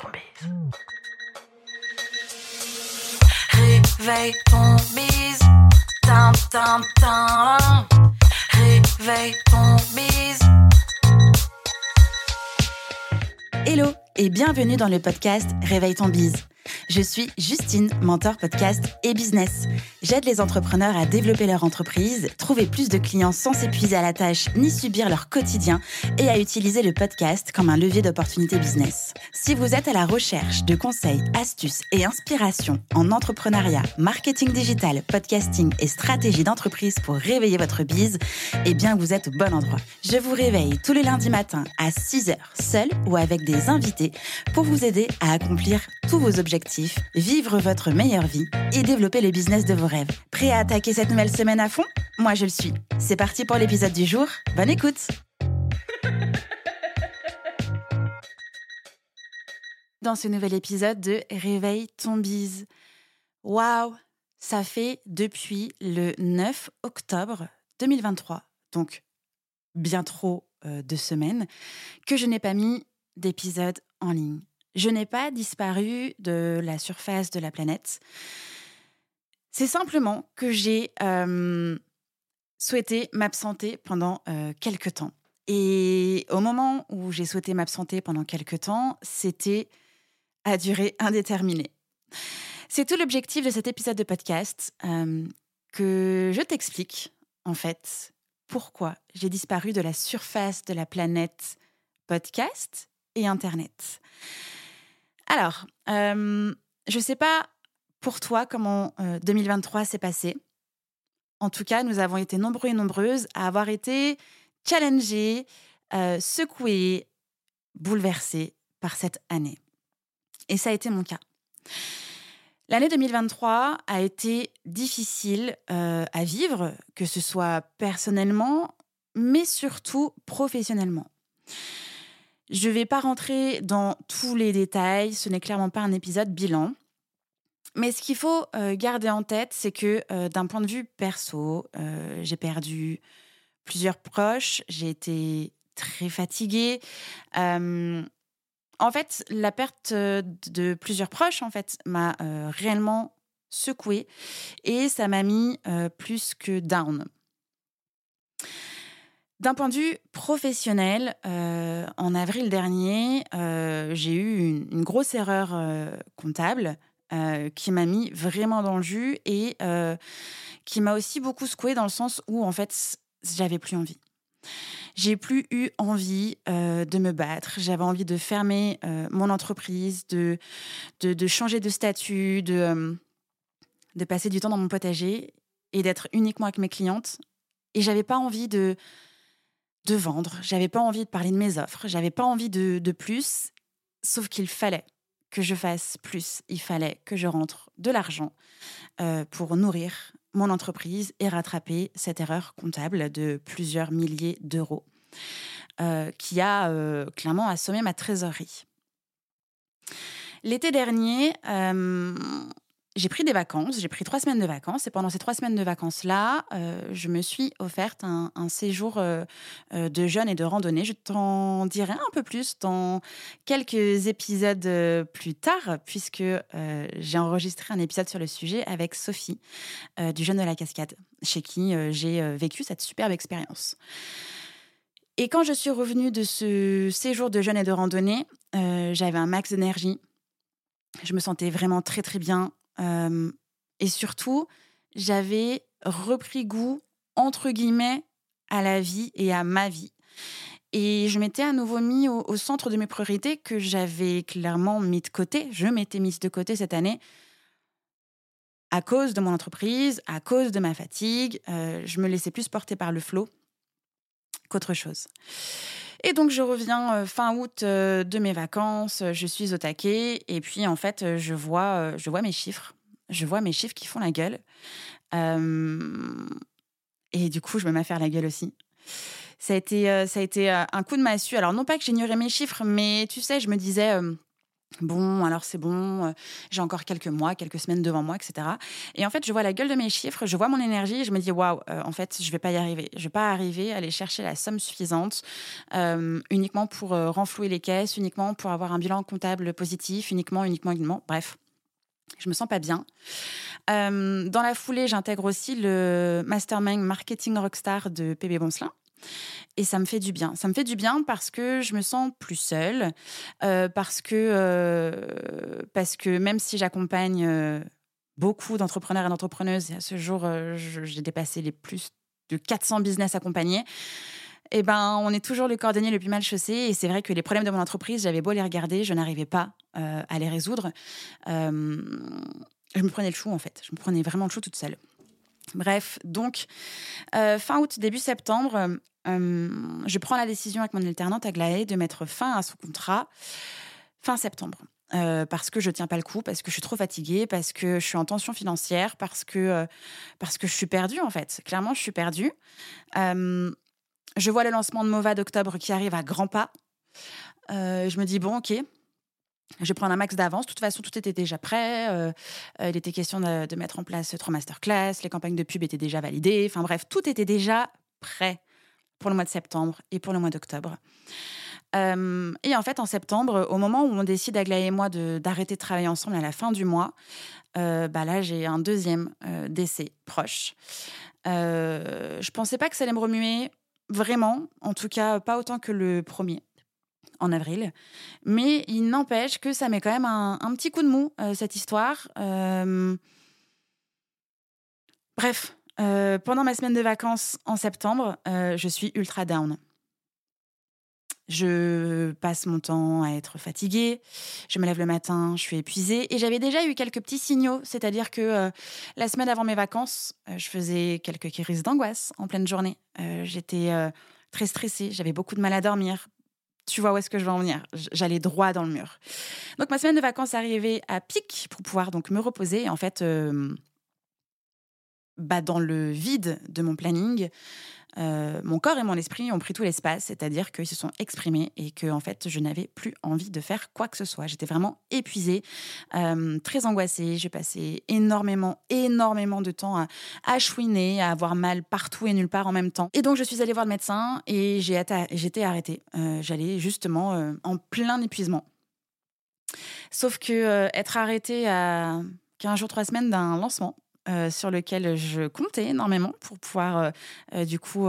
ton bise. Réveille ton bise. Tin, tin, tin. Réveille ton bise. Hello et bienvenue dans le podcast Réveille ton bise. Je suis Justine, mentor podcast et business. J'aide les entrepreneurs à développer leur entreprise, trouver plus de clients sans s'épuiser à la tâche ni subir leur quotidien et à utiliser le podcast comme un levier d'opportunité business. Si vous êtes à la recherche de conseils, astuces et inspirations en entrepreneuriat, marketing digital, podcasting et stratégie d'entreprise pour réveiller votre bise, eh bien vous êtes au bon endroit. Je vous réveille tous les lundis matins à 6h, seul ou avec des invités pour vous aider à accomplir tous vos objectifs, vivre votre meilleure vie et développer le business de vos rêves. Prêt à attaquer cette nouvelle semaine à fond? Moi je le suis. C'est parti pour l'épisode du jour. Bonne écoute Dans ce nouvel épisode de Réveille ton bise. Waouh Ça fait depuis le 9 octobre 2023, donc bien trop euh, de semaines, que je n'ai pas mis d'épisode en ligne. Je n'ai pas disparu de la surface de la planète. C'est simplement que j'ai euh, souhaité m'absenter pendant euh, quelques temps. Et au moment où j'ai souhaité m'absenter pendant quelques temps, c'était à durée indéterminée. C'est tout l'objectif de cet épisode de podcast, euh, que je t'explique, en fait, pourquoi j'ai disparu de la surface de la planète podcast et Internet. Alors, euh, je ne sais pas pour toi comment 2023 s'est passé. En tout cas, nous avons été nombreux et nombreuses à avoir été challengés, euh, secoués, bouleversés par cette année. Et ça a été mon cas. L'année 2023 a été difficile euh, à vivre, que ce soit personnellement, mais surtout professionnellement. Je ne vais pas rentrer dans tous les détails, ce n'est clairement pas un épisode bilan. Mais ce qu'il faut euh, garder en tête, c'est que euh, d'un point de vue perso, j'ai perdu plusieurs proches, j'ai été très fatiguée. En fait, la perte de plusieurs proches, en fait, m'a réellement secouée et ça m'a mis plus que down. D'un point de vue professionnel, euh, en avril dernier, euh, j'ai eu une, grosse erreur euh, comptable qui m'a mis vraiment dans le jus et qui m'a aussi beaucoup secoué dans le sens où, en fait, j'avais plus envie. J'ai plus eu envie de me battre. J'avais envie de fermer mon entreprise, de, de, de, changer de statut, de, de passer du temps dans mon potager et d'être uniquement avec mes clientes. Et j'avais pas envie de de vendre, j'avais pas envie de parler de mes offres, j'avais pas envie de, plus, sauf qu'il fallait que je fasse plus, il fallait que je rentre de l'argent euh, pour nourrir mon entreprise et rattraper cette erreur comptable de plusieurs milliers d'euros euh, qui a euh, clairement assommé ma trésorerie. L'été dernier, j'ai pris des vacances, j'ai pris trois semaines de vacances et pendant ces trois semaines de vacances-là, euh, je me suis offerte un, séjour euh, euh, de jeûne et de randonnée. Je t'en dirai un peu plus dans quelques épisodes plus tard puisque j'ai enregistré un épisode sur le sujet avec Sophie du jeûne de la cascade chez qui j'ai vécu cette superbe expérience. Et quand je suis revenue de ce séjour de jeûne et de randonnée, j'avais un max d'énergie. Je me sentais vraiment très très bien et surtout, j'avais repris goût, entre guillemets, à la vie et à ma vie. Et je m'étais à nouveau mis au, centre de mes priorités que j'avais clairement mis de côté. Je m'étais mise de côté cette année à cause de mon entreprise, à cause de ma fatigue. je me laissais plus porter par le flot qu'autre chose. Et donc je reviens fin août de mes vacances, je suis au taquet et puis en fait je vois, je vois mes chiffres, je vois mes chiffres qui font la gueule. et du coup je me mets à faire la gueule aussi. Ça a été, ça a été un coup de massue. Alors non pas que j'ignorais mes chiffres, mais tu sais, je me disais Bon, alors c'est bon, euh, j'ai encore quelques mois, quelques semaines devant moi, etc. Et en fait, je vois la gueule de mes chiffres, je vois mon énergie, et je me dis waouh, euh, en fait, je vais pas y arriver. Je vais pas arriver à aller chercher la somme suffisante euh, uniquement pour renflouer les caisses, uniquement pour avoir un bilan comptable positif, uniquement, uniquement, uniquement. Bref, je me sens pas bien. dans la foulée, j'intègre aussi le mastermind marketing rockstar de PB Boncelin. Et ça me fait du bien. Ça me fait du bien parce que je me sens plus seule, euh, parce, que, euh, parce que même si j'accompagne euh, beaucoup d'entrepreneurs et d'entrepreneuses, et à ce jour, j'ai dépassé les plus de 400 business accompagnés, eh ben, on est toujours le cordonnier le plus mal chaussé. Et c'est vrai que les problèmes de mon entreprise, j'avais beau les regarder, je n'arrivais pas à les résoudre. je me prenais le chou, en fait. Je me prenais vraiment le chou toute seule. Bref, donc, fin août, début septembre, euh, je prends la décision avec mon alternante Aglaé de mettre fin à son contrat fin septembre. Euh, parce que je tiens pas le coup, parce que je suis trop fatiguée, parce que je suis en tension financière, parce que, euh, parce que je suis perdue en fait. Clairement, je suis perdue. je vois le lancement de Mova d'octobre qui arrive à grands pas. je me dis, bon, ok, je prendre un max d'avance. De toute façon, tout était déjà prêt. il était question de, mettre en place trois masterclass. Les campagnes de pub étaient déjà validées. Enfin bref, tout était déjà prêt pour le mois de septembre et pour le mois d'octobre. Euh, et en fait, en septembre, au moment où on décide, Aglaé et moi, d'arrêter de, travailler ensemble à la fin du mois, euh, bah là, j'ai un deuxième euh, décès proche. je pensais pas que ça allait me remuer vraiment, en tout cas pas autant que le premier en avril. Mais il n'empêche que ça met quand même un, petit coup de mou, cette histoire. Bref, euh, pendant ma semaine de vacances en septembre, euh, je suis ultra down. Je passe mon temps à être fatiguée, je me lève le matin, je suis épuisée et j'avais déjà eu quelques petits signaux, c'est-à-dire que euh, la semaine avant mes vacances, je faisais quelques crises d'angoisse en pleine journée. J'étais très stressée, j'avais beaucoup de mal à dormir. Tu vois où est-ce que je vais en venir J'allais droit dans le mur. Donc ma semaine de vacances arrivait à pic pour pouvoir donc me reposer. Et en fait, bah, dans le vide de mon planning, euh, mon corps et mon esprit ont pris tout l'espace, c'est-à-dire qu'ils se sont exprimés et que en fait, je n'avais plus envie de faire quoi que ce soit. J'étais vraiment épuisée, euh, très angoissée. J'ai passé énormément, énormément de temps à, chouiner, à avoir mal partout et nulle part en même temps. Et donc, je suis allée voir le médecin et j'ai j'étais arrêtée. Euh, j'allais justement en plein épuisement. Sauf que être arrêtée à 15 jours, 3 semaines d'un lancement, euh, sur lequel je comptais énormément pour pouvoir euh, euh, du coup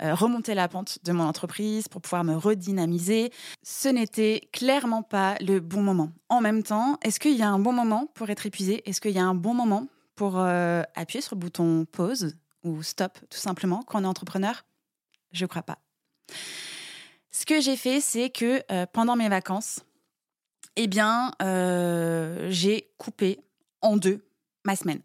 remonter la pente de mon entreprise, pour pouvoir me redynamiser. Ce n'était clairement pas le bon moment. En même temps, est-ce qu'il y a un bon moment pour être épuisé? Est-ce qu'il y a un bon moment pour appuyer sur le bouton pause ou stop tout simplement quand on est entrepreneur? Je crois pas. Ce que j'ai fait, c'est que pendant mes vacances, eh bien, j'ai coupé en deux ma semaine.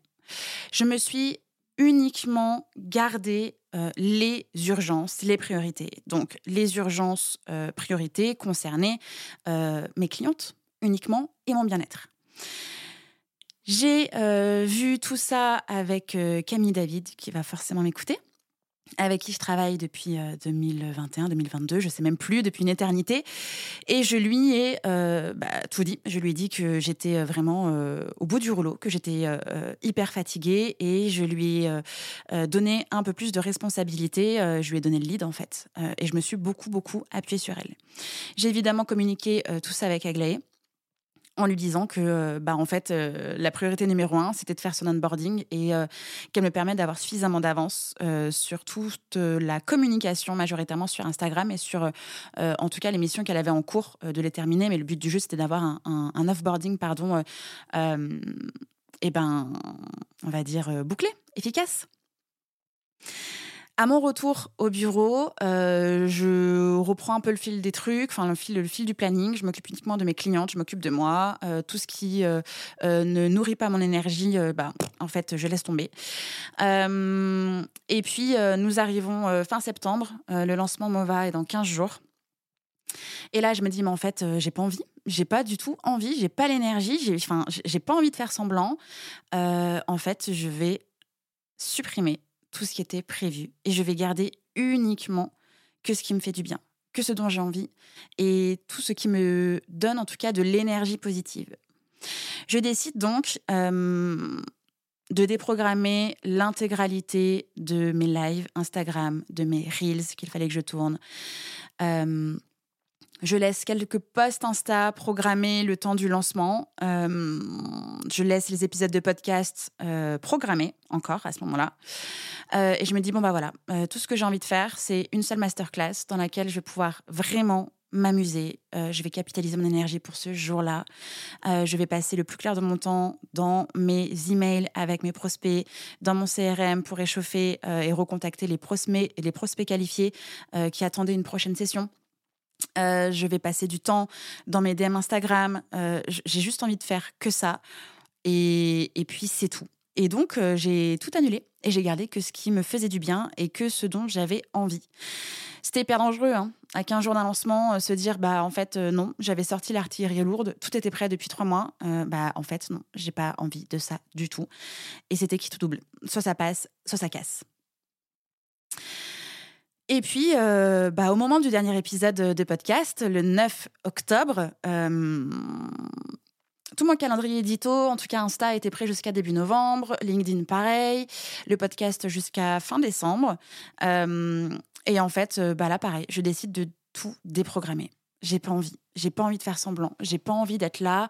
Je me suis uniquement gardé euh, les urgences, les priorités. Donc, les urgences euh, priorités concernaient euh, mes clientes uniquement et mon bien-être. J'ai vu tout ça avec Camille David, qui va forcément m'écouter avec qui je travaille depuis 2021, euh, 2022, je sais même plus, depuis une éternité. Et je lui ai euh, bah, tout dit. Je lui ai dit que j'étais euh, vraiment au bout du rouleau, que j'étais hyper fatiguée et je lui ai donné un peu plus de responsabilité. je lui ai donné le lead en fait. et je me suis beaucoup, beaucoup appuyée sur elle. J'ai évidemment communiqué tout ça avec Aglaé en lui disant que euh, bah, en fait euh, la priorité numéro un c'était de faire son onboarding et euh, qu'elle me permette d'avoir suffisamment d'avance sur toute la communication majoritairement sur Instagram et sur en tout cas les missions qu'elle avait en cours de les terminer. Mais le but du jeu c'était d'avoir un, un, un offboarding pardon et ben on va dire bouclé efficace à mon retour au bureau, euh, je reprends un peu le fil des trucs, enfin le fil, le fil du planning. Je m'occupe uniquement de mes clientes, je m'occupe de moi. Euh, tout ce qui euh, ne nourrit pas mon énergie, bah, en fait, je laisse tomber. et puis, nous arrivons fin septembre. le lancement MOVA est dans 15 jours. Et là, je me dis, mais en fait, j'ai pas envie. J'ai pas du tout envie. J'ai pas l'énergie. J'ai, enfin, j'ai pas envie de faire semblant. en fait, je vais supprimer tout ce qui était prévu et je vais garder uniquement que ce qui me fait du bien, que ce dont j'ai envie et tout ce qui me donne en tout cas de l'énergie positive. Je décide donc euh, de déprogrammer l'intégralité de mes lives Instagram, de mes reels qu'il fallait que je tourne. Euh, je laisse quelques posts Insta programmés le temps du lancement. Euh, je laisse les épisodes de podcast euh, programmés encore à ce moment-là. Euh, et je me dis, bon, bah voilà, tout ce que j'ai envie de faire, c'est une seule masterclass dans laquelle je vais pouvoir vraiment m'amuser. je vais capitaliser mon énergie pour ce jour-là. je vais passer le plus clair de mon temps dans mes emails avec mes prospects, dans mon CRM pour échauffer et recontacter les prospects, les prospects qualifiés qui attendaient une prochaine session. Euh, je vais passer du temps dans mes DM Instagram. Euh, j'ai juste envie de faire que ça. Et, puis, c'est tout. Et donc, euh, j'ai tout annulé et j'ai gardé que ce qui me faisait du bien et que ce dont j'avais envie. C'était hyper dangereux, hein, à 15 jours d'un lancement, se dire, bah en fait, non, j'avais sorti l'artillerie lourde, tout était prêt depuis trois mois. bah en fait, non, j'ai pas envie de ça du tout. Et c'était qui tout double. Soit ça passe, soit ça casse. Et puis, euh, bah, au moment du dernier épisode de podcast, le 9 octobre, euh, tout mon calendrier édito, en tout cas Insta, était prêt jusqu'à début novembre, LinkedIn pareil, le podcast jusqu'à fin décembre. Euh, et en fait, bah là pareil, je décide de tout déprogrammer. J'ai pas envie. J'ai pas envie de faire semblant. J'ai pas envie d'être là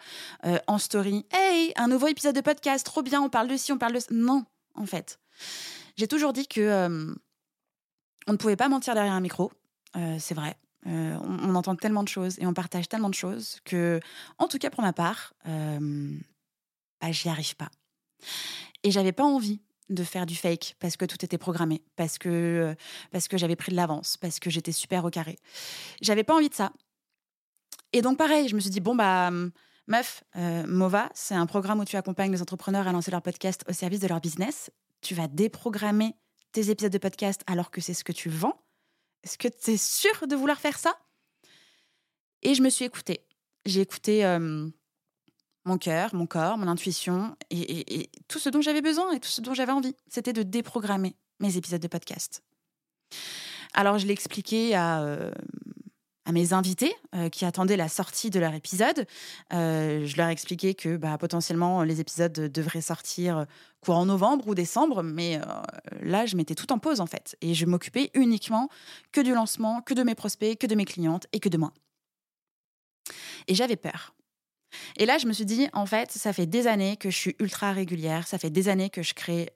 en story. Hey, un nouveau épisode de podcast, trop bien, on parle de ci, on parle de ça. Non, en fait. J'ai toujours dit que on ne pouvait pas mentir derrière un micro, euh, c'est vrai. Euh, on, entend tellement de choses et on partage tellement de choses que, en tout cas pour ma part, euh, bah, j'y arrive pas. Et j'avais pas envie de faire du fake parce que tout était programmé, parce que, parce que j'avais pris de l'avance, parce que j'étais super au carré. J'avais pas envie de ça. Et donc pareil, je me suis dit, bon, bah, meuf, Mova, c'est un programme où tu accompagnes les entrepreneurs à lancer leur podcast au service de leur business. Tu vas déprogrammer tes épisodes de podcast alors que c'est ce que tu vends? Est-ce que tu es sûr de vouloir faire ça? Et je me suis écoutée. J'ai écouté mon cœur, mon corps, mon intuition et, tout ce dont j'avais besoin et tout ce dont j'avais envie. C'était de déprogrammer mes épisodes de podcast. Alors je l'ai expliqué à, euh, à mes invités euh, qui attendaient la sortie de leur épisode. Euh, je leur ai expliqué que bah, potentiellement les épisodes devraient sortir courant novembre ou décembre, mais euh, là je mettais tout en pause en fait et je m'occupais uniquement que du lancement, que de mes prospects, que de mes clientes et que de moi. Et j'avais peur. Et là, je me suis dit, en fait, ça fait des années que je suis ultra régulière, ça fait des années que je crée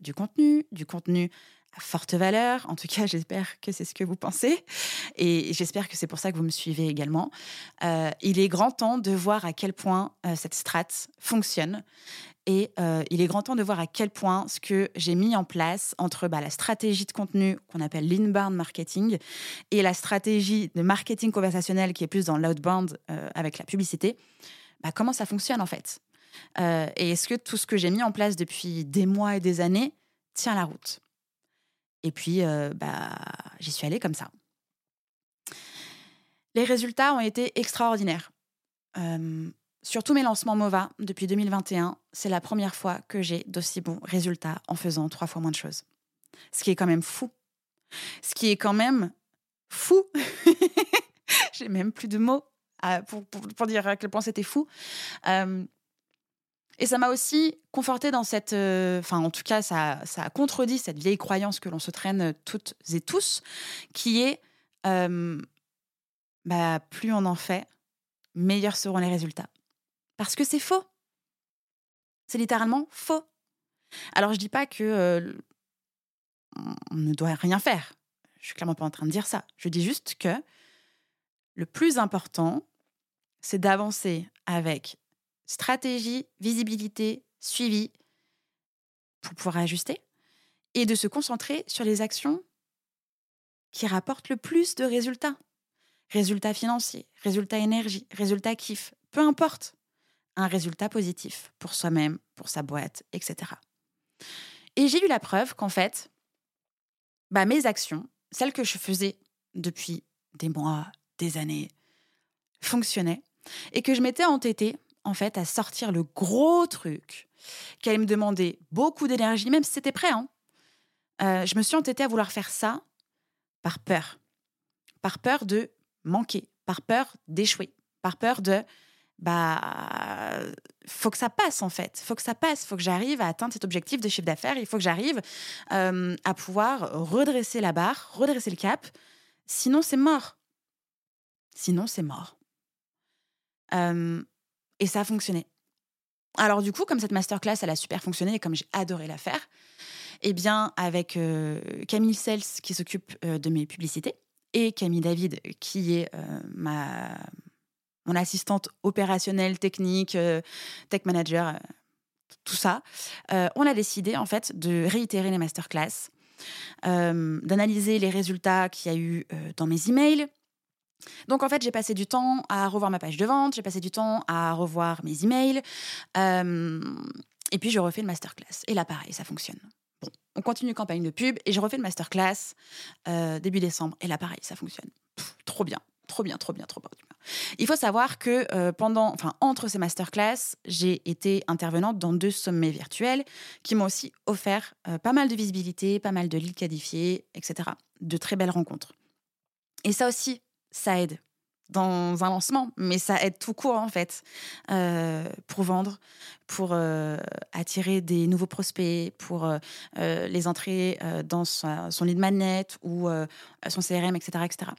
du contenu, du contenu à forte valeur. En tout cas, j'espère que c'est ce que vous pensez. Et j'espère que c'est pour ça que vous me suivez également. Euh, il est grand temps de voir à quel point euh, cette strate fonctionne. Et euh, il est grand temps de voir à quel point ce que j'ai mis en place entre bah, la stratégie de contenu qu'on appelle l'inbound marketing et la stratégie de marketing conversationnel qui est plus dans l'outbound avec la publicité, bah, comment ça fonctionne en fait? et est-ce que tout ce que j'ai mis en place depuis des mois et des années tient la route? Et puis, euh, bah, j'y suis allée comme ça. Les résultats ont été extraordinaires. Euh, sur tous mes lancements MOVA depuis 2021, c'est la première fois que j'ai d'aussi bons résultats en faisant trois fois moins de choses. Ce qui est quand même fou. Ce qui est quand même fou. j'ai même plus de mots euh, pour, pour, dire à quel point c'était fou. Et ça m'a aussi conforté dans cette. Euh, enfin, en tout cas, ça, ça a contredit cette vieille croyance que l'on se traîne toutes et tous, qui est euh, bah, plus on en fait, meilleurs seront les résultats. Parce que c'est faux. C'est littéralement faux. Alors, je dis pas que euh, on ne doit rien faire. Je suis clairement pas en train de dire ça. Je dis juste que le plus important, c'est d'avancer avec stratégie, visibilité, suivi pour pouvoir ajuster et de se concentrer sur les actions qui rapportent le plus de résultats. Résultats financiers, résultats énergie, résultats kiff, peu importe. Un résultat positif pour soi-même, pour sa boîte, etc. Et j'ai eu la preuve qu'en fait, bah, mes actions, celles que je faisais depuis des mois, des années, fonctionnaient et que je m'étais entêtée en fait, à sortir le gros truc allait me demander beaucoup d'énergie, même si c'était prêt. Hein. Euh, je me suis entêtée à vouloir faire ça par peur. par peur de manquer, par peur d'échouer, par peur de bah faut que ça passe en fait, faut que ça passe, faut que j'arrive à atteindre cet objectif de chiffre d'affaires, il faut que j'arrive euh, à pouvoir redresser la barre, redresser le cap, sinon c'est mort. Sinon c'est mort. Euh, et ça a fonctionné. Alors du coup, comme cette masterclass, elle a super fonctionné et comme j'ai adoré la faire, eh bien avec euh, Camille Sels qui s'occupe de mes publicités et Camille David qui est ma mon assistante opérationnelle, technique, euh, tech manager, euh, tout ça, euh, on a décidé en fait de réitérer les masterclass, d'analyser les résultats qu'il y a eu dans mes emails. Donc en fait, j'ai passé du temps à revoir ma page de vente, j'ai passé du temps à revoir mes emails, et puis je refais le masterclass. Et là, pareil, ça fonctionne. Bon, on continue campagne de pub et je refais le masterclass début décembre. Et là, pareil, ça fonctionne. trop bien, trop bien, trop bien, trop bien. Il faut savoir que euh, pendant, enfin, entre ces masterclass, j'ai été intervenante dans deux sommets virtuels qui m'ont aussi offert euh, pas mal de visibilité, pas mal de leads qualifiés, etc. De très belles rencontres. Et ça aussi, ça aide dans un lancement, mais ça aide tout court en fait euh, pour vendre, pour attirer des nouveaux prospects, pour les entrer dans son lead magnet ou son CRM, etc., etc.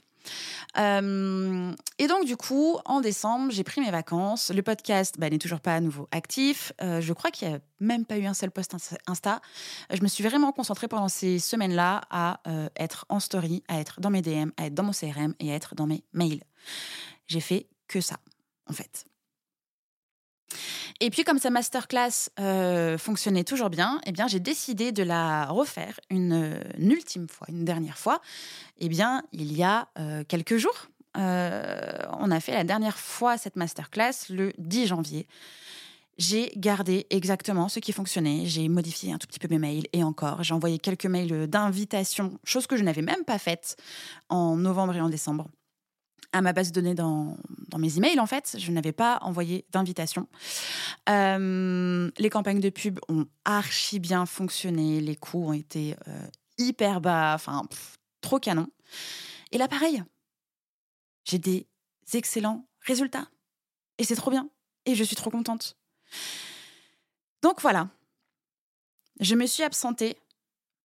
Euh, et donc, du coup, en décembre, j'ai pris mes vacances. Le podcast bah, n'est toujours pas à nouveau actif. Euh, je crois qu'il n'y a même pas eu un seul post Insta. Je me suis vraiment concentrée pendant ces semaines-là à euh, être en story, à être dans mes DM, à être dans mon CRM et à être dans mes mails. J'ai fait que ça, en fait. Et puis, comme sa masterclass euh, fonctionnait toujours bien, eh bien, j'ai décidé de la refaire une, ultime fois, une dernière fois. Eh bien, il y a euh, quelques jours, euh, on a fait la dernière fois cette masterclass le 10 janvier. J'ai gardé exactement ce qui fonctionnait. J'ai modifié un tout petit peu mes mails et encore, j'ai envoyé quelques mails d'invitation, chose que je n'avais même pas faite en novembre et en décembre à ma base de données dans, mes emails, en fait. Je n'avais pas envoyé d'invitation. Euh, les campagnes de pub ont archi bien fonctionné. Les coûts ont été euh, hyper bas. Enfin, trop canon. Et là, pareil, j'ai des excellents résultats. Et c'est trop bien. Et je suis trop contente. Donc voilà. Je me suis absentée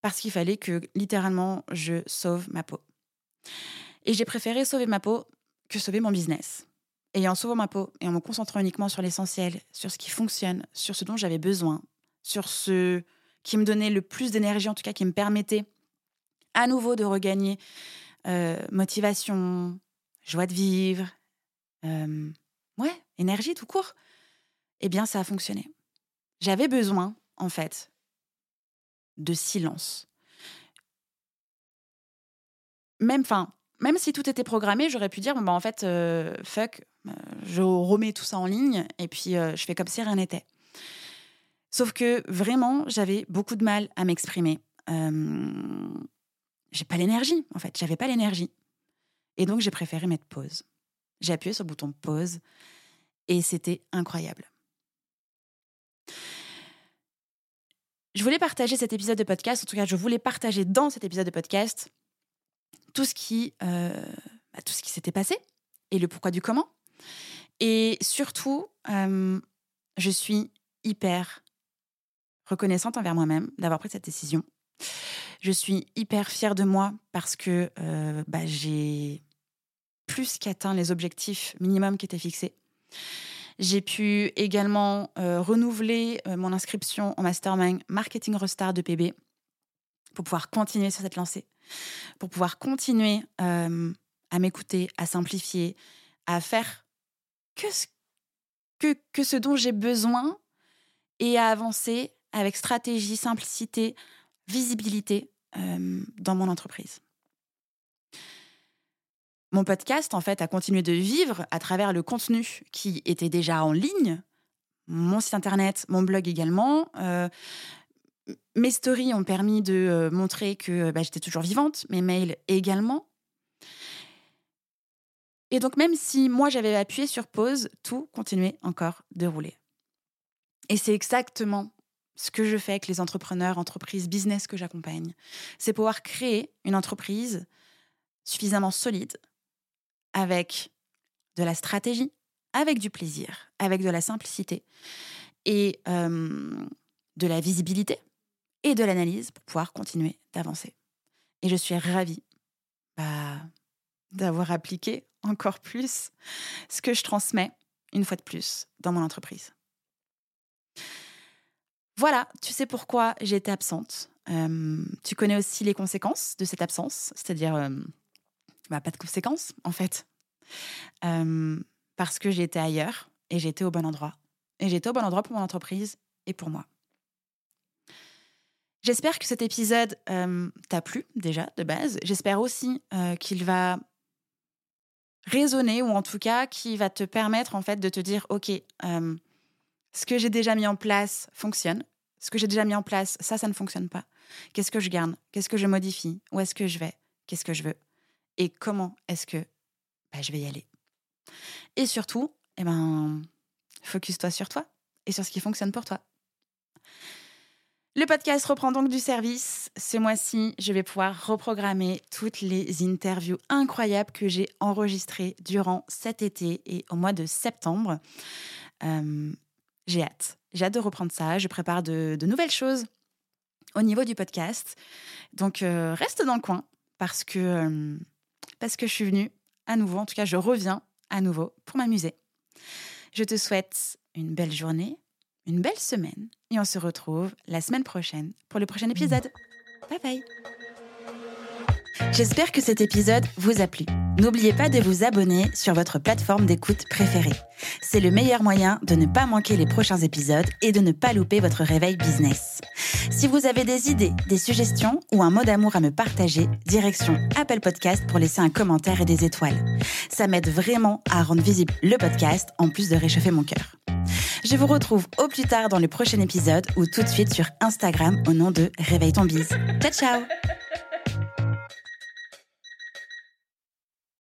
parce qu'il fallait que littéralement je sauve ma peau. Et j'ai préféré sauver ma peau que sauver mon business. Et en sauvant ma peau et en me concentrant uniquement sur l'essentiel, sur ce qui fonctionne, sur ce dont j'avais besoin, sur ce qui me donnait le plus d'énergie, en tout cas qui me permettait à nouveau de regagner euh, motivation, joie de vivre, euh, ouais, énergie tout court, eh bien ça a fonctionné. J'avais besoin, en fait, de silence. Même, fin, même si tout était programmé, j'aurais pu dire, bah, en fait, euh, fuck, euh, je remets tout ça en ligne et puis euh, je fais comme si rien n'était. Sauf que vraiment, j'avais beaucoup de mal à m'exprimer. j'ai pas l'énergie, en fait, j'avais pas l'énergie. Et donc, j'ai préféré mettre pause. J'ai appuyé sur le bouton pause et c'était incroyable. Je voulais partager cet épisode de podcast, en tout cas, je voulais partager dans cet épisode de podcast tout ce qui, euh, bah, tout ce qui s'était passé et le pourquoi du comment. Et surtout, euh, je suis hyper reconnaissante envers moi-même d'avoir pris cette décision. Je suis hyper fière de moi parce que euh, bah, j'ai plus qu'atteint les objectifs minimums qui étaient fixés. J'ai pu également renouveler mon inscription au mastermind Marketing Restart de PB pour pouvoir continuer sur cette lancée pour pouvoir continuer euh, à m'écouter, à simplifier, à faire que ce, que, ce dont j'ai besoin et à avancer avec stratégie, simplicité, visibilité euh, dans mon entreprise. Mon podcast, en fait, a continué de vivre à travers le contenu qui était déjà en ligne, mon site internet, mon blog également, euh, mes stories ont permis de euh, montrer que euh, bah, j'étais toujours vivante, mes mails également. Et donc même si moi j'avais appuyé sur pause, tout continuait encore de rouler. Et c'est exactement ce que je fais avec les entrepreneurs, entreprises, business que j'accompagne. C'est pouvoir créer une entreprise suffisamment solide, avec de la stratégie, avec du plaisir, avec de la simplicité et euh, de la visibilité et de l'analyse pour pouvoir continuer d'avancer. Et je suis ravie bah, d'avoir appliqué encore plus ce que je transmets une fois de plus dans mon entreprise. Voilà, tu sais pourquoi j'ai été absente. Euh, tu connais aussi les conséquences de cette absence, c'est-à-dire euh, bah, pas de conséquences en fait. Euh, parce que j'étais ailleurs et j'étais au bon endroit. Et j'étais au bon endroit pour mon entreprise et pour moi. J'espère que cet épisode t'a plu déjà de base. J'espère aussi qu'il va résonner ou en tout cas qu'il va te permettre en fait de te dire ok, ce que j'ai déjà mis en place fonctionne. Ce que j'ai déjà mis en place, ça, ça ne fonctionne pas. Qu'est-ce que je garde? Qu'est-ce que je modifie? Où est-ce que je vais? Qu'est-ce que je veux? Et comment est-ce que bah, je vais y aller? Et surtout, eh ben, focus-toi sur toi et sur ce qui fonctionne pour toi. Le podcast reprend donc du service. Ce mois-ci, je vais pouvoir reprogrammer toutes les interviews incroyables que j'ai enregistrées durant cet été et au mois de septembre. Euh, j'ai hâte. J'ai hâte de reprendre ça. Je prépare de, nouvelles choses au niveau du podcast. Donc, euh, reste dans le coin parce que, euh, parce que je suis venue à nouveau. En tout cas, je reviens à nouveau pour m'amuser. Je te souhaite une belle journée, une belle semaine et on se retrouve la semaine prochaine pour le prochain épisode. Bye bye. J'espère que cet épisode vous a plu. N'oubliez pas de vous abonner sur votre plateforme d'écoute préférée. C'est le meilleur moyen de ne pas manquer les prochains épisodes et de ne pas louper votre réveil business. Si vous avez des idées, des suggestions ou un mot d'amour à me partager, direction Apple Podcast pour laisser un commentaire et des étoiles. Ça m'aide vraiment à rendre visible le podcast en plus de réchauffer mon cœur. Je vous retrouve au plus tard dans le prochain épisode ou tout de suite sur Instagram au nom de Réveille ton bise. Ciao ciao